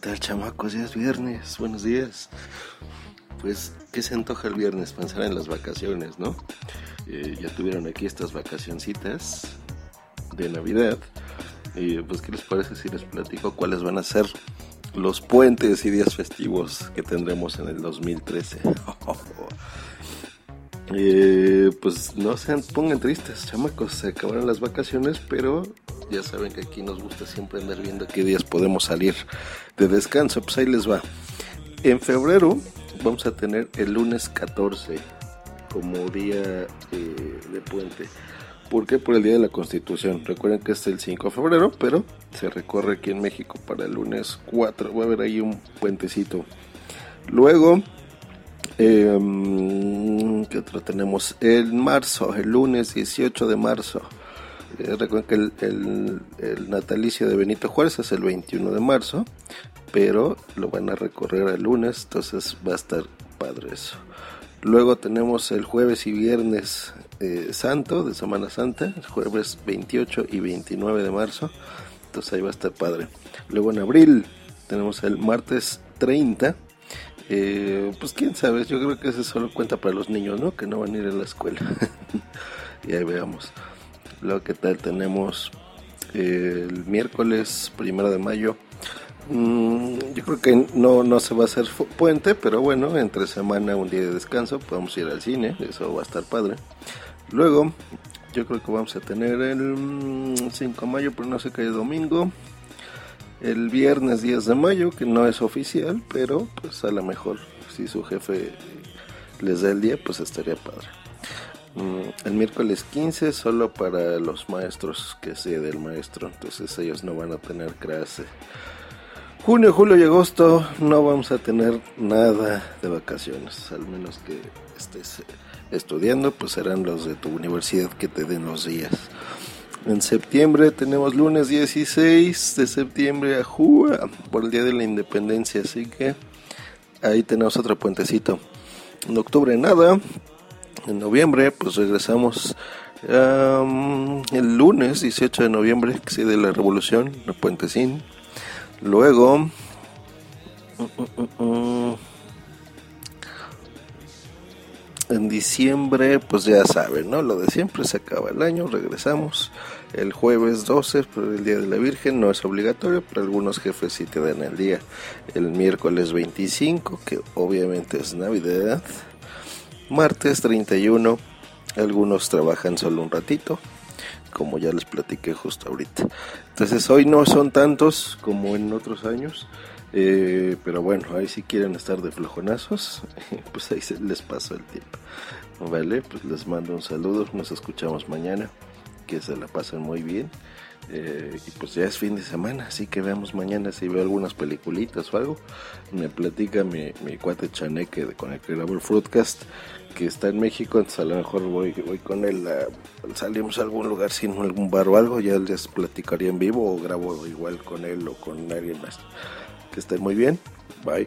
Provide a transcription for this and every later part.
Tal, chamacos? Ya es viernes. Buenos días. Pues, ¿qué se antoja el viernes? Pensar en las vacaciones, ¿no? Eh, ya tuvieron aquí estas vacacioncitas de Navidad. Y pues, ¿qué les parece si les platico cuáles van a ser los puentes y días festivos que tendremos en el 2013? Eh, pues no se pongan tristes, chamacos. Se acabaron las vacaciones, pero ya saben que aquí nos gusta siempre andar viendo qué días podemos salir de descanso. Pues ahí les va. En febrero vamos a tener el lunes 14 como día eh, de puente. ¿Por qué? Por el Día de la Constitución. Recuerden que es el 5 de febrero, pero se recorre aquí en México para el lunes 4. Va a haber ahí un puentecito. Luego, eh, ¿qué otro tenemos? El marzo, el lunes 18 de marzo. Eh, recuerden que el, el, natalicio de Benito Juárez es el 21 de marzo, pero lo van a recorrer el lunes, entonces va a estar padre eso. Luego tenemos el jueves y viernes eh, santo de Semana Santa, el jueves 28 y 29 de marzo, entonces ahí va a estar padre. Luego en abril tenemos el martes 30. Eh, pues quién sabe, yo creo que ese solo cuenta para los niños, ¿no? Que no van a ir a la escuela. y ahí veamos. Luego, ¿qué tal? Tenemos eh, el miércoles primero de mayo. Mm, yo creo que no, no se va a hacer puente, pero bueno, entre semana, un día de descanso, podemos ir al cine, eso va a estar padre. Luego, yo creo que vamos a tener el 5 de mayo, pero no sé qué domingo. El viernes 10 de mayo, que no es oficial, pero pues a lo mejor si su jefe les da el día, pues estaría padre. El miércoles 15 solo para los maestros que sea del maestro, entonces ellos no van a tener clase. Junio, julio y agosto no vamos a tener nada de vacaciones, al menos que estés estudiando, pues serán los de tu universidad que te den los días. En septiembre tenemos lunes 16 de septiembre a Jua por el Día de la Independencia, así que ahí tenemos otro puentecito. En octubre nada, en noviembre pues regresamos el lunes 18 de noviembre, que de la revolución, el puentecín. Luego, uh, uh, uh, en diciembre, pues ya saben, ¿no? Lo de siempre, se acaba el año, regresamos el jueves 12, por el Día de la Virgen, no es obligatorio, pero algunos jefes sí te dan el día. El miércoles 25, que obviamente es Navidad. Martes 31, algunos trabajan solo un ratito, como ya les platiqué justo ahorita. Entonces hoy no son tantos como en otros años, eh, pero bueno, ahí si quieren estar de flojonazos, pues ahí se les pasa el tiempo. Vale, pues les mando un saludo, nos escuchamos mañana, que se la pasen muy bien. Eh, y pues ya es fin de semana, así que veamos mañana si veo algunas peliculitas o algo. Me platica mi, mi cuate Chaneque de, con el que grabo el Fruitcast, que está en México, entonces a lo mejor voy, voy con él, salimos a algún lugar, sin algún bar o algo, ya les platicaría en vivo o grabo igual con él o con alguien más. Que estén muy bien, bye.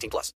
18 plus.